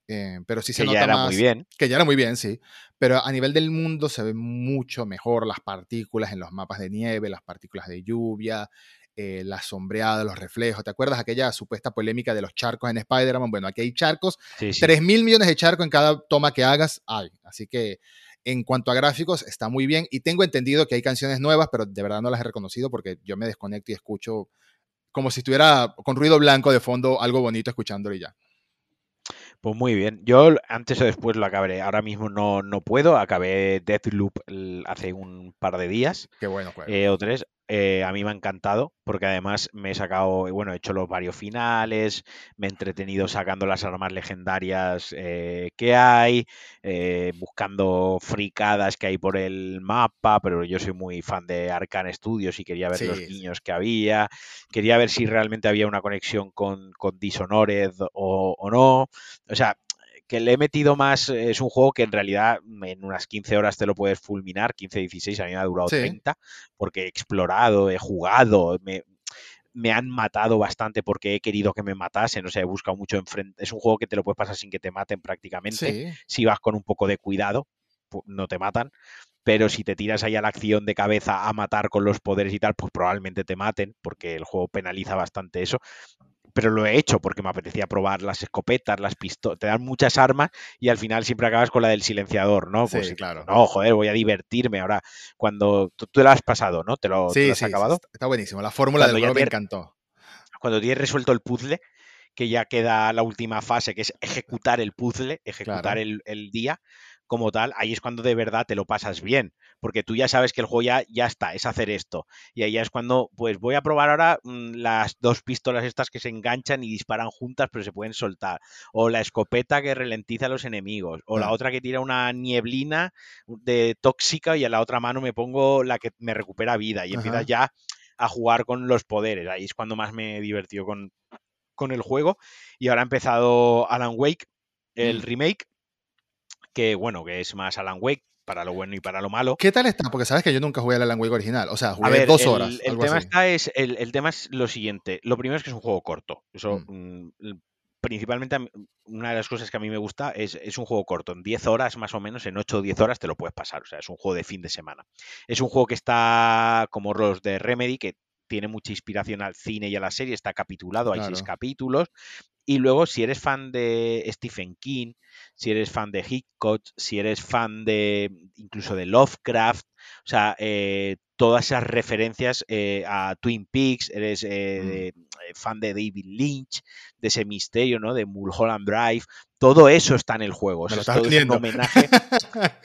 Eh, pero sí se que nota ya era muy bien. Que ya era muy bien, sí. Pero a nivel del mundo se ve mucho mejor las partículas en los mapas de nieve, las partículas de lluvia, eh, la sombreada, los reflejos. ¿Te acuerdas aquella supuesta polémica de los charcos en Spider-Man? Bueno, aquí hay charcos, tres mil millones de charcos en cada toma que hagas hay. Así que en cuanto a gráficos, está muy bien. Y tengo entendido que hay canciones nuevas, pero de verdad no las he reconocido porque yo me desconecto y escucho como si estuviera con ruido blanco de fondo, algo bonito escuchándolo y ya. Pues muy bien. Yo antes o después lo acabaré. Ahora mismo no, no puedo. Acabé Deathloop hace un par de días. Qué bueno eh, o tres. Eh, a mí me ha encantado porque además me he sacado, bueno, he hecho los varios finales, me he entretenido sacando las armas legendarias eh, que hay, eh, buscando fricadas que hay por el mapa, pero yo soy muy fan de Arcan Studios y quería ver los niños que había, quería ver si realmente había una conexión con, con Dishonored o, o no. O sea, que le he metido más, es un juego que en realidad en unas 15 horas te lo puedes fulminar, 15, 16, a mí me ha durado 30, porque he explorado, he jugado, me, me han matado bastante porque he querido que me matasen, o sea, he buscado mucho enfrente. Es un juego que te lo puedes pasar sin que te maten prácticamente. Si vas con un poco de cuidado, no te matan. Pero si te tiras ahí a la acción de cabeza a matar con los poderes y tal, pues probablemente te maten, porque el juego penaliza bastante eso pero lo he hecho porque me apetecía probar las escopetas, las pistolas, te dan muchas armas y al final siempre acabas con la del silenciador, ¿no? Pues sí, claro. No, joder, voy a divertirme. Ahora, cuando tú, te lo has pasado, ¿no? ¿Te lo, has acabado? Está buenísimo. La fórmula del juego me encantó. Cuando tienes resuelto el puzzle, que ya queda la última fase, que es ejecutar el puzzle, ejecutar el, el, día, como tal, ahí es cuando de verdad te lo pasas bien, porque tú ya sabes que el juego ya, ya está, es hacer esto. Y ahí es cuando, pues voy a probar ahora mm, las dos pistolas estas que se enganchan y disparan juntas, pero se pueden soltar. O la escopeta que ralentiza a los enemigos. O la otra que tira una nieblina de tóxica y a la otra mano me pongo la que me recupera vida. Y empiezas ya a jugar con los poderes. Ahí es cuando más me he divertido con, con el juego. Y ahora ha empezado Alan Wake, el mm. remake que bueno, que es más Alan Wake, para lo bueno y para lo malo. ¿Qué tal está? Porque sabes que yo nunca jugué a la Wake original. O sea, jugué dos horas. El, tema Está es, el, tema es lo siguiente. Lo primero es que es un juego corto. Eso, mm. Mm, principalmente, una de las cosas que a mí me gusta es, es un juego corto. En 10 horas, más o menos, en 8 o 10 horas te lo puedes pasar. O sea, es un juego de fin de semana. Es un juego que está como los de Remedy, que tiene mucha inspiración al cine y a la serie, está capitulado, hay seis capítulos. Y luego, si eres fan de Stephen King, si eres fan de Hitchcock, si eres fan de incluso de Lovecraft, o sea, eh, todas esas referencias eh, a Twin Peaks, eres eh, mm. fan de David Lynch, de ese misterio, ¿no? De Mulholland Drive, todo eso está en el juego. es un homenaje.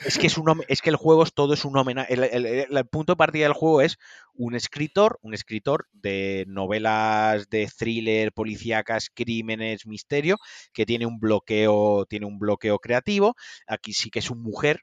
es que es un es que el juego es todo es un homenaje. El, punto de partida del juego es un escritor, un escritor de novelas de thriller, policíacas, crímenes, misterio, que tiene un bloqueo, tiene un bloqueo creativo. Aquí sí que es una mujer,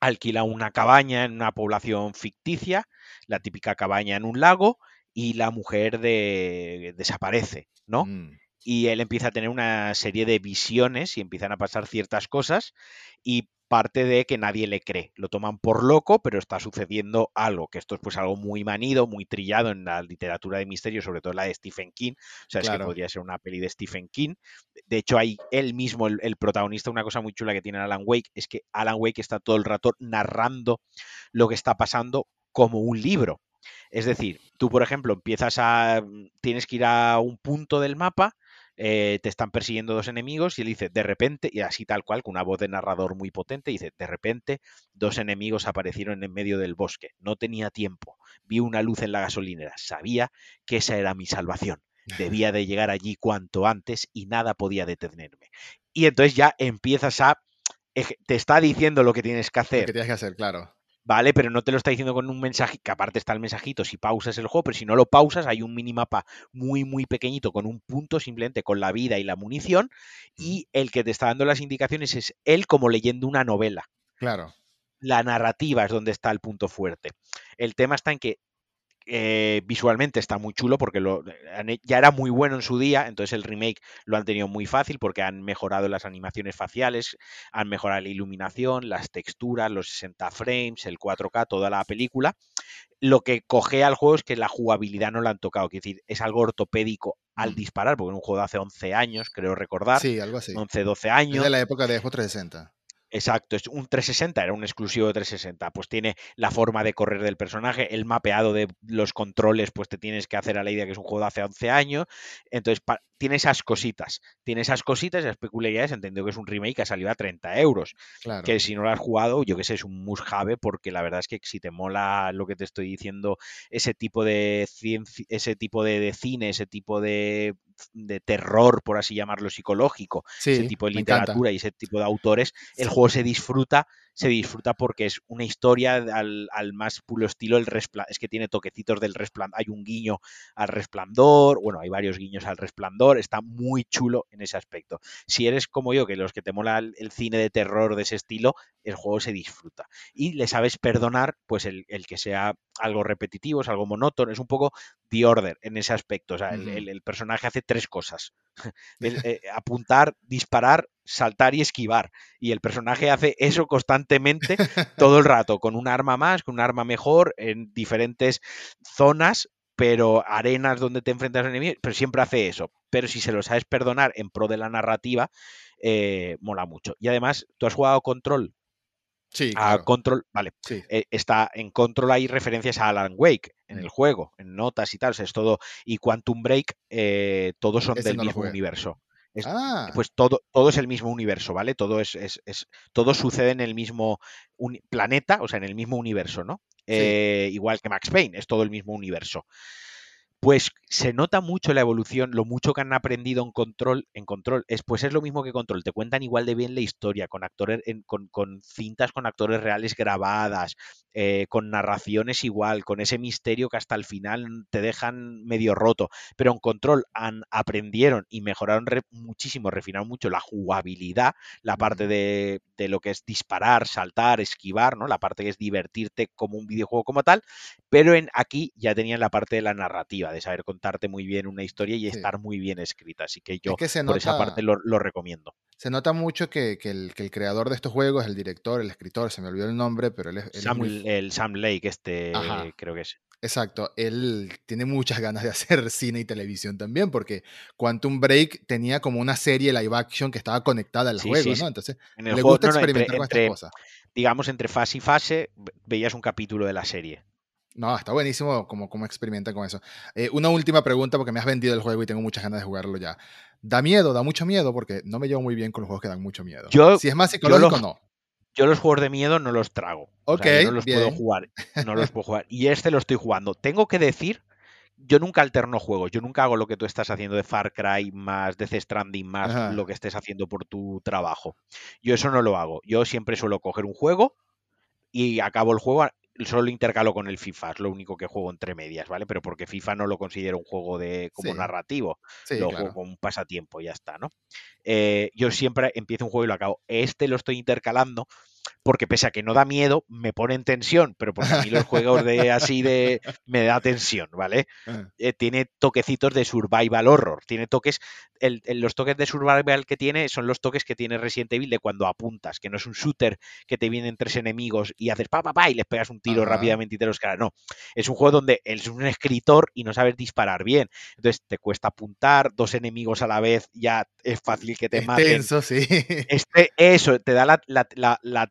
alquila una cabaña en una población ficticia, la típica cabaña en un lago, y la mujer de, desaparece, ¿no? Mm y él empieza a tener una serie de visiones y empiezan a pasar ciertas cosas y parte de que nadie le cree. Lo toman por loco, pero está sucediendo algo, que esto es pues algo muy manido, muy trillado en la literatura de misterio, sobre todo la de Stephen King. O sea, es que podría ser una peli de Stephen King. De hecho, hay él mismo, el, el, protagonista, una cosa muy chula que tiene Alan Wake, es que Alan Wake está todo el rato narrando lo que está pasando como un libro. Es decir, tú, por ejemplo, empiezas a. tienes que ir a un punto del mapa eh, te están persiguiendo dos enemigos y él dice, de repente, y así tal cual, con una voz de narrador muy potente, dice, de repente dos enemigos aparecieron en medio del bosque, no tenía tiempo, vi una luz en la gasolinera, sabía que esa era mi salvación, debía de llegar allí cuanto antes y nada podía detenerme. Y entonces ya empiezas a... Te está diciendo lo que tienes que hacer. Lo que tienes que hacer, claro. ¿Vale? Pero no te lo está diciendo con un mensaje, que aparte está el mensajito si pausas el juego, pero si no lo pausas hay un minimapa muy, muy pequeñito con un punto simplemente con la vida y la munición y el que te está dando las indicaciones es él como leyendo una novela. Claro. La narrativa es donde está el punto fuerte. El tema está en que eh, visualmente está muy chulo porque lo, ya era muy bueno en su día, entonces el remake lo han tenido muy fácil porque han mejorado las animaciones faciales, han mejorado la iluminación, las texturas, los 60 frames, el 4K, toda la película. Lo que coge al juego es que la jugabilidad no la han tocado, es decir, es algo ortopédico al disparar, porque es un juego de hace 11 años, creo recordar. Sí, algo así. 11, 12 años. Es de la época de Xbox 360. Exacto, es un 360, era un exclusivo de 360. Pues tiene la forma de correr del personaje, el mapeado de los controles, pues te tienes que hacer a la idea que es un juego de hace 11 años. Entonces, tiene esas cositas, tiene esas cositas, esas peculiaridades, entendido que es un remake que ha salido a 30 euros. Que si no lo has jugado, yo que sé, es un must porque la verdad es que si te mola lo que te estoy diciendo, ese tipo de ese tipo de, cine, ese tipo de, terror, por así llamarlo, psicológico, ese tipo de literatura y ese tipo de autores, el juego se disfruta se disfruta porque es una historia al, más puro estilo el resplandor. Es que tiene toquecitos del resplandor. Hay un guiño al resplandor, bueno, hay varios guiños al resplandor. Está muy chulo en ese aspecto. Si eres como yo, que los que te mola el, cine de terror de ese estilo, el juego se disfruta. Y le sabes perdonar, pues el, que sea algo repetitivo, es algo monótono, es un poco The Order en ese aspecto. O sea, el, personaje hace tres cosas. Eh, apuntar, disparar saltar y esquivar. Y el personaje hace eso constantemente todo el rato, con un arma más, con un arma mejor, en diferentes zonas, pero arenas donde te enfrentas a enemigos, pero siempre hace eso. Pero si se lo sabes perdonar en pro de la narrativa, eh, mola mucho. Y además, ¿tú has jugado Control? Sí. A Control, vale. Eh, está en Control hay referencias a Alan Wake en el juego, en notas y tal. es todo. Y Quantum Break, eh, todos son del mismo universo. Ah. Pues todo, todo es el mismo universo, ¿vale? Todo es, es, todo sucede en el mismo planeta, o sea, en el mismo universo, ¿no? Eh, igual que Max Payne, es todo el mismo universo pues se nota mucho la evolución, lo mucho que han aprendido en control, en control, es pues es lo mismo que control, te cuentan igual de bien la historia, con actores, con, cintas con actores reales grabadas, eh, con narraciones igual, con ese misterio que hasta el final te dejan medio roto. Pero en control han, aprendieron y mejoraron muchísimo, refinaron mucho la jugabilidad, la parte de, de lo que es disparar, saltar, esquivar, ¿no? La parte que es divertirte como un videojuego como tal, pero en aquí ya tenían la parte de la narrativa de saber contarte muy bien una historia y estar muy bien escrita. Así que yo por esa parte lo, recomiendo. se nota mucho que, el, creador de estos juegos, el director, el escritor, se me olvidó el nombre, pero él es, Sam, El Sam Lake, este, creo que es. Exacto, él tiene muchas ganas de hacer cine y televisión también, porque Quantum Break tenía como una serie live action que estaba conectada al juego, ¿no? Entonces, le gusta experimentar con estas cosas. Digamos, entre fase y fase, veías un capítulo de la serie. No, está buenísimo como, como experimentan con eso. Eh, una última pregunta, porque me has vendido el juego y tengo muchas ganas de jugarlo ya. Da miedo, da mucho miedo, porque no me llevo muy bien con los juegos que dan mucho miedo. si es más psicológico, no. Yo los juegos de miedo no los trago. Ok. no los puedo jugar. No los puedo jugar. Y este lo estoy jugando. Tengo que decir, yo nunca alterno juegos. Yo nunca hago lo que tú estás haciendo de Far Cry más Death Stranding más lo que estés haciendo por tu trabajo. Yo eso no lo hago. Yo siempre suelo coger un juego y acabo el juego solo intercalo con el FIFA, es lo único que juego entre medias, ¿vale? Pero porque FIFA no lo considero un juego de como narrativo, lo juego como un pasatiempo, ya está, ¿no? Eh, yo siempre empiezo un juego y lo acabo. Este lo estoy intercalando porque pese a que no da miedo, me pone en tensión, pero porque a mí los juegos de así de me da tensión, ¿vale? Ah. Eh, tiene toquecitos de survival horror, tiene toques, el, los toques de survival que tiene son los toques que tiene Resident Evil de cuando apuntas, que no es un shooter que te vienen tres enemigos y haces pa pa pa y les pegas un tiro rápidamente y te los caras, no, es un juego donde es un escritor y no sabes disparar bien, entonces te cuesta apuntar, dos enemigos a la vez ya es fácil que te es maten. sí. Este, eso, te da la, la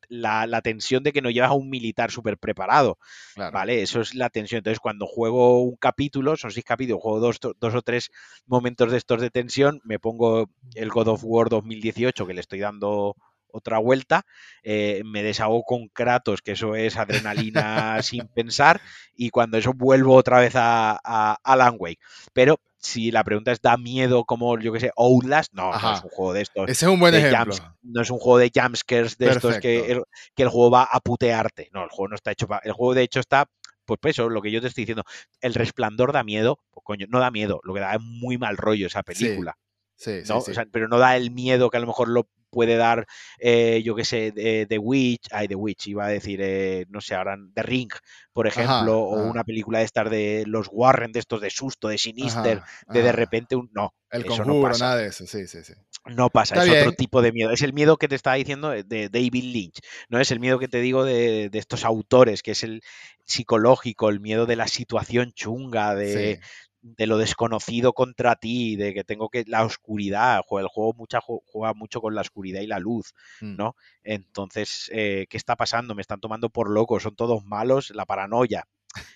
la, tensión de que no llevas a un militar súper preparado. ¿Vale? Eso es la tensión. Entonces, cuando juego un capítulo, son seis capítulos, juego dos, dos o tres momentos de estos de tensión, me pongo el God of War 2018, que le estoy dando otra vuelta, eh, me deshago con Kratos, que eso es adrenalina sin pensar, y cuando eso vuelvo otra vez a, a Alan Wake. Pero si la pregunta es, ¿da miedo como, yo que sé, Outlast? No, no es un juego de estos. Ese es un buen ejemplo. no es un juego de jumpscares de estos que el, que el, juego va a putearte. No, el juego no está hecho para... El juego, de hecho, está... Pues, pues eso, lo que yo te estoy diciendo. El resplandor da miedo. Pues coño, no da miedo. Lo que da es muy mal rollo esa película. Sí, sí, sí, pero no da el miedo que a lo mejor lo puede dar, eh, yo qué sé, de, The Witch, ay, The Witch, iba a decir, eh, no sé, ahora The Ring, por ejemplo, o una película de estar de los Warren, de estos de susto, de Sinister, de de repente un. No. El conjuro, nada de eso, sí, sí, sí. No pasa, es otro tipo de miedo. Es el miedo que te estaba diciendo de David Lynch, no es el miedo que te digo de, de estos autores, que es el psicológico, el miedo de la situación chunga, de, de lo desconocido contra ti, de que tengo que la oscuridad, el juego mucha, juega mucho con la oscuridad y la luz, mm. ¿no? Entonces, eh, ¿qué está pasando? Me están tomando por loco, son todos malos, la paranoia,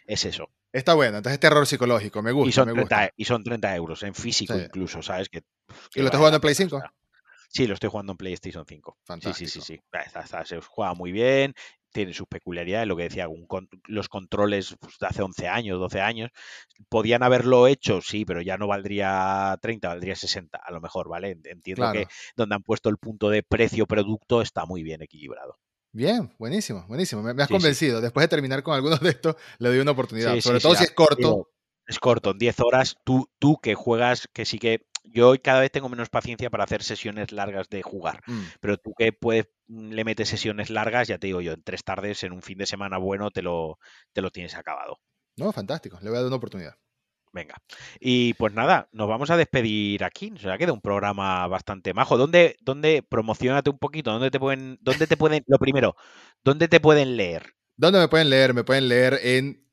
es eso. Está bueno, entonces es terror psicológico, me gusta. Y son, me 30, Y son 30 euros, en físico incluso, ¿sabes? Que, ¿Y lo estás jugando en Play 5? Sí, lo estoy jugando en PlayStation 5. Fantástico. Sí, sí, sí, sí. se juega muy bien tiene sus peculiaridades, lo que decía, los controles pues, de hace 11 años, 12 años, podían haberlo hecho, sí, pero ya no valdría 30, valdría 60, a lo mejor, ¿vale? Entiendo que donde han puesto el punto de precio-producto está muy bien equilibrado. Bien, buenísimo, buenísimo. Me, has convencido. Después de terminar con algunos de estos, le doy una oportunidad. Sobre todo si es corto. Es corto, en 10 horas. Tú, tú que juegas, que sí que yo cada vez tengo menos paciencia para hacer sesiones largas de jugar, mm. pero tú que puedes, mm, le metes sesiones largas, ya te digo yo, en tres tardes, en un fin de semana bueno, te lo, te lo tienes acabado. No, fantástico, le voy a dar una oportunidad. Venga. Y pues nada, nos vamos a despedir aquí. Se ha quedado un programa bastante majo. ¿Dónde, dónde promocionate un poquito? ¿Dónde te pueden, dónde te pueden, lo primero, dónde te pueden leer? ¿Dónde me pueden leer? Me pueden leer en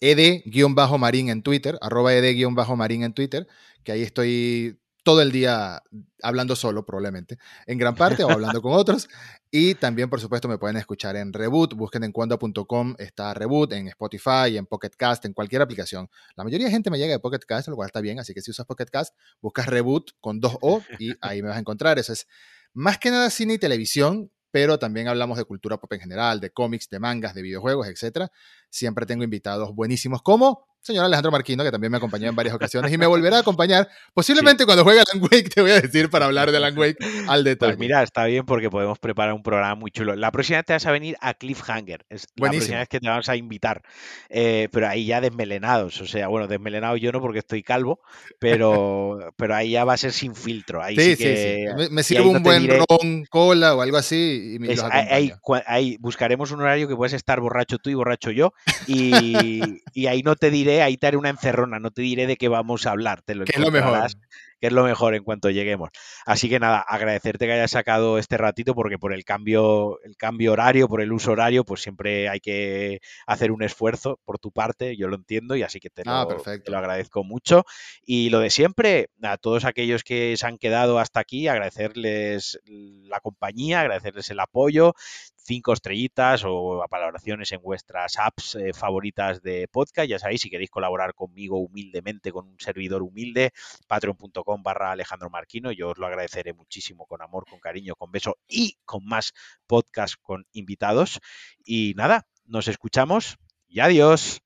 ed-marín en Twitter, arroba ed-marín en Twitter que ahí estoy todo el día hablando solo probablemente, en gran parte, o hablando con otros. Y también, por supuesto, me pueden escuchar en Reboot, busquen en cuando.com, está Reboot, en Spotify, en Pocket Cast, en cualquier aplicación. La mayoría de gente me llega de Pocket Cast, lo cual está bien, así que si usas Pocket Cast, buscas Reboot con dos O y ahí me vas a encontrar. Eso es más que nada cine y televisión, pero también hablamos de cultura pop en general, de cómics, de mangas, de videojuegos, etc. Siempre tengo invitados buenísimos como señor Alejandro Marquino, que también me acompañó en varias ocasiones y me volverá a acompañar. Posiblemente cuando juegue Alan Wake te voy a decir para hablar de Alan Wake al detalle. Pues mira, está bien porque podemos preparar un programa muy chulo. La próxima vez te vas a venir a Cliffhanger. Es la próxima vez que te vamos a invitar. Eh, pero ahí ya desmelenados. O sea, bueno, desmelenado yo no porque estoy calvo, pero, pero ahí ya va a ser sin filtro. Ahí sí, sí, sí, Me, sirve un buen ron, cola o algo así y me ahí, ahí, buscaremos un horario que puedes estar borracho tú y borracho yo y, y ahí no te diré ahí te haré una encerrona, no te diré de qué vamos a hablar, te lo, lo mejor. que es lo mejor en cuanto lleguemos. Así que nada, agradecerte que hayas sacado este ratito porque por el cambio, el cambio horario, por el uso horario, pues siempre hay que hacer un esfuerzo por tu parte, yo lo entiendo y así que te, ah, lo, lo, agradezco mucho. Y lo de siempre, a todos aquellos que se han quedado hasta aquí, agradecerles la compañía, agradecerles el apoyo cinco estrellitas o valoraciones en vuestras apps eh, favoritas de podcast. Ya sabéis, si queréis colaborar conmigo humildemente, con un servidor humilde, patreon.com barra Alejandro Marquino. Yo os lo agradeceré muchísimo con amor, con cariño, con beso y con más podcast con invitados. Y nada, nos escuchamos y adiós.